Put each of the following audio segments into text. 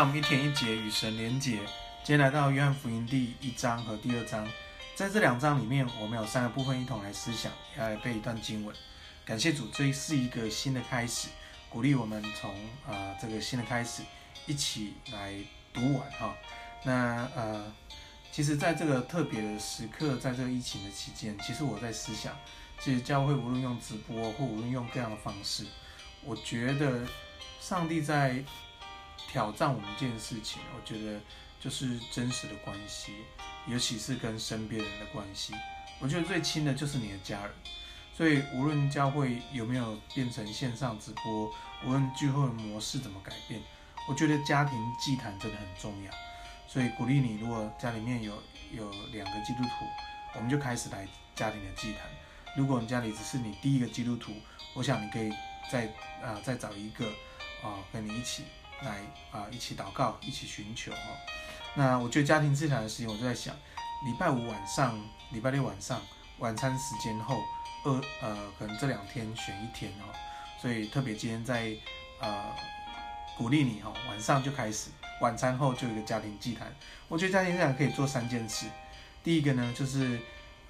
让我们一天一节与神连结。今天来到约翰福音第一章和第二章，在这两章里面，我们有三个部分一同来思想，要来背一段经文。感谢主，这是一个新的开始，鼓励我们从啊、呃、这个新的开始一起来读完哈。那呃，其实在这个特别的时刻，在这个疫情的期间，其实我在思想，其实教会无论用直播或无论用各样的方式，我觉得上帝在挑战我们一件事情，我觉得就是真实的关系，尤其是跟身边人的关系。我觉得最亲的就是你的家人。所以无论教会有没有变成线上直播，无论聚会的模式怎么改变，我觉得家庭祭坛真的很重要。所以鼓励你，如果家里面有有两个基督徒，我们就开始来家庭的祭坛。如果你家里只是你第一个基督徒，我想你可以再啊、再找一个啊、跟你一起来啊、一起祷告，一起寻求哈。那我觉得家庭祭坛的事情，我就在想，礼拜五晚上、礼拜六晚上晚餐时间后，二呃可能这两天选一天哈。所以特别今天在呃鼓励你哈，晚上就开始，晚餐后就有一个家庭祭坛。我觉得家庭祭坛可以做三件事，第一个呢就是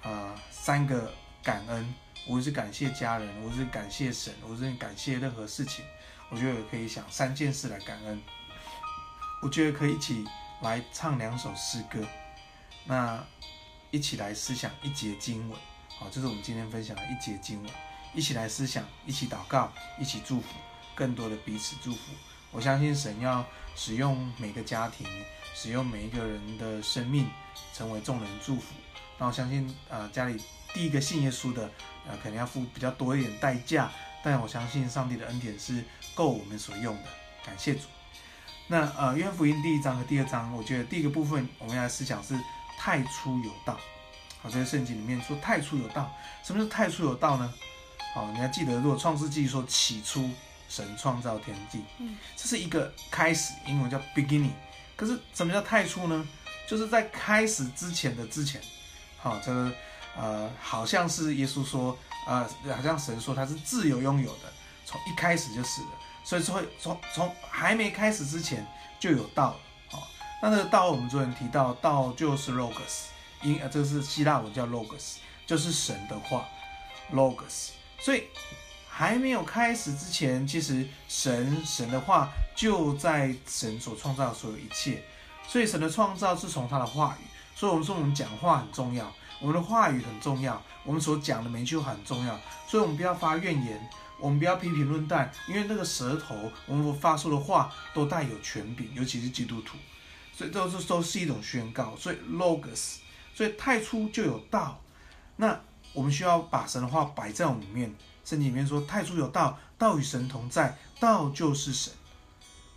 呃三个。感恩，无论是感谢家人，无论是感谢神，无论是感谢任何事情，我觉得可以想三件事来感恩。我觉得可以一起来唱两首诗歌，那一起来思想一节经文，好，这是我们今天分享的一节经文，一起来思想，一起祷告，一起祝福，更多的彼此祝福。我相信神要使用每个家庭，使用每一个人的生命，成为众人祝福。那我相信，呃，家里。第一个信耶稣的，呃，可能要付比较多一点代价，但我相信上帝的恩典是够我们所用的，感谢主。那呃，约翰福音第一章和第二章，我觉得第一个部分我们要来思想是太初有道。好，这个圣经里面说太初有道，什么是太初有道呢？好，你还记得如果创世纪说起初神创造天地，嗯，这是一个开始，英文叫 beginning。可是什么叫太初呢？就是在开始之前的之前。好，这个。呃，好像是耶稣说，呃，好像神说他是自由拥有的，从一开始就是的，所以说从从还没开始之前就有道了。哦，那这个道我们昨天提到，道就是 logos，因呃，这个是希腊文叫 logos，就是神的话，logos。所以还没有开始之前，其实神神的话就在神所创造的所有一切，所以神的创造是从他的话语，所以我们说我们讲话很重要。我们的话语很重要，我们所讲的每一句话很重要，所以我们不要发怨言，我们不要批评论断，因为那个舌头，我们发出的话都带有权柄，尤其是基督徒，所以都是都是一种宣告。所以 logos，所以太初就有道，那我们需要把神的话摆在我们里面。圣经里面说，太初有道，道与神同在，道就是神。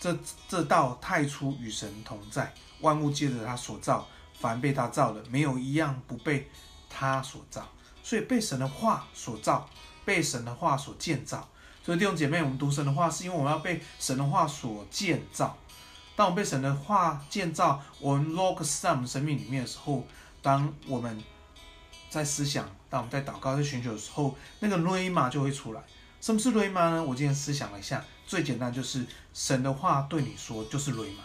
这这道太初与神同在，万物借着他所造。凡被他造的，没有一样不被他所造，所以被神的话所造，被神的话所建造。所以弟兄姐妹，我们读神的话，是因为我们要被神的话所建造。当我们被神的话建造，我们 logos 在我们生命里面的时候，当我们在思想，当我们在祷告、在寻求的时候，那个 rhema 就会出来。什么是 rhema 呢？我今天思想了一下，最简单就是神的话对你说，就是 rhema。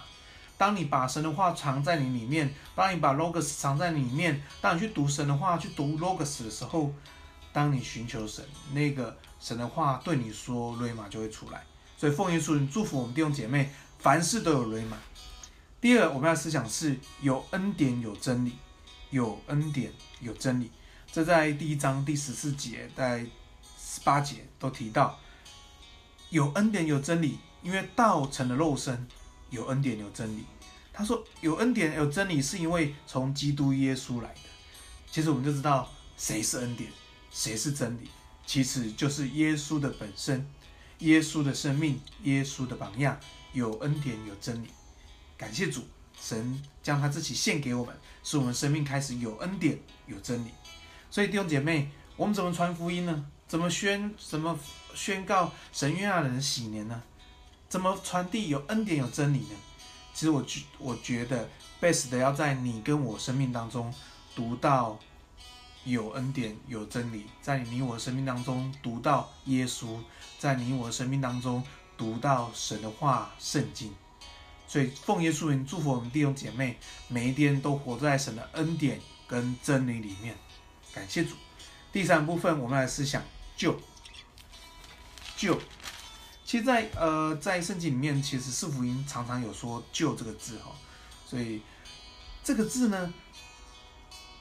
当你把神的话藏在你里面，当你把 logos 藏在里面，当你去读神的话，去读 logos 的时候，当你寻求神，那个神的话对你说 rhema 就会出来。所以奉耶稣祝福我们弟兄姐妹，凡事都有 rhema。第二，我们要思想是有恩典有真理，有恩典有真理。这在第一章第十四节，在十八节都提到，有恩典有真理，因为道成了肉身。有恩典，有真理。他说有恩典，有真理，是因为从基督耶稣来的。其实我们就知道谁是恩典，谁是真理，其实就是耶稣的本身，耶稣的生命，耶稣的榜样。有恩典，有真理。感谢主，神将他自己献给我们，使我们生命开始有恩典，有真理。所以弟兄姐妹，我们怎么传福音呢？怎么宣？怎么宣告神悦纳人的喜年呢？怎么传递有恩典有真理呢？其实我觉我觉得 best 的要在你跟我生命当中读到有恩典有真理，在你我的生命当中读到耶稣，在你我的生命当中读到神的话圣经。所以奉耶稣名祝福我们弟兄姐妹，每一天都活在神的恩典跟真理里面。感谢主。第三部分，我们来思想救救。其实在，在呃，在圣经里面，其实四福音常常有说“救”这个字哈，所以这个字呢，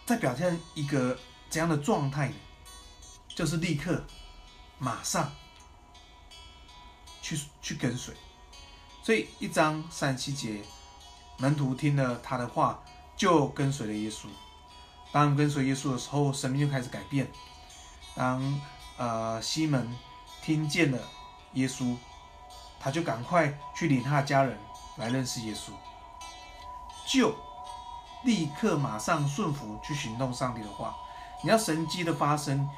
在表现一个怎样的状态呢？就是立刻、马上去去跟随。所以一章三七节，门徒听了他的话，就跟随了耶稣。当跟随耶稣的时候，生命就开始改变。当呃西门听见了。耶稣，他就赶快去领他的家人来认识耶稣，就立刻马上顺服去行动上帝的话。你要神迹的发生，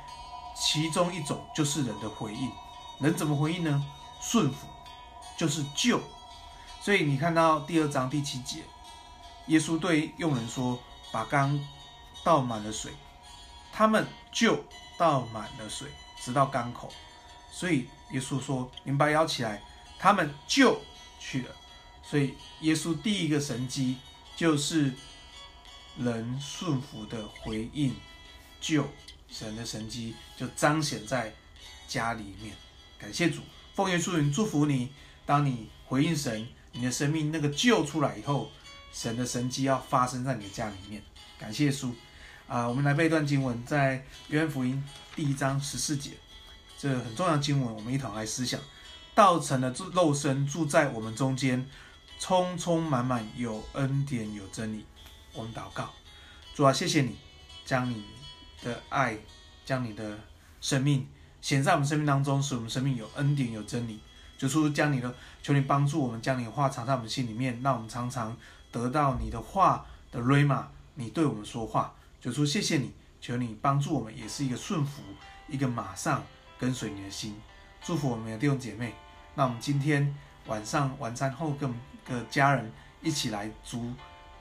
其中一种就是人的回应。人怎么回应呢？顺服，就是救。所以你看到第二章第七节，耶稣对佣人说：“把缸倒满了水。”他们就倒满了水，直到缸口。所以耶稣说：“你们把摇起来。”他们就去了。所以耶稣第一个神迹就是人顺服的回应，就神的神迹就彰显在家里面。感谢主，奉耶稣名祝福你。当你回应神，你的生命那个救出来以后，神的神迹要发生在你的家里面。感谢耶稣。啊，我们来背一段经文，在约翰福音第一章十四节。这很重要经文，我们一同来思想。道成了肉身，住在我们中间，充充满满有恩典有真理。我们祷告，主啊，谢谢你将你的爱，将你的生命显在我们生命当中，使我们生命有恩典有真理。主出将你的，求你帮助我们，将你的话藏在我们心里面，让我们常常得到你的话的瑞玛，你对我们说话。主出谢谢你，求你帮助我们，也是一个顺服，一个马上。跟随你的心，祝福我们的弟兄姐妹。那我们今天晚上晚餐后，跟个家人一起来筑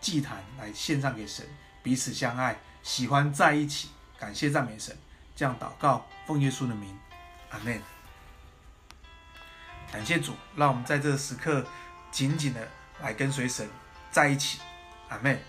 祭坛，来献上给神，彼此相爱，喜欢在一起，感谢赞美神。这样祷告，奉耶稣的名，阿门。感谢主，让我们在这时刻紧紧的来跟随神在一起，阿门。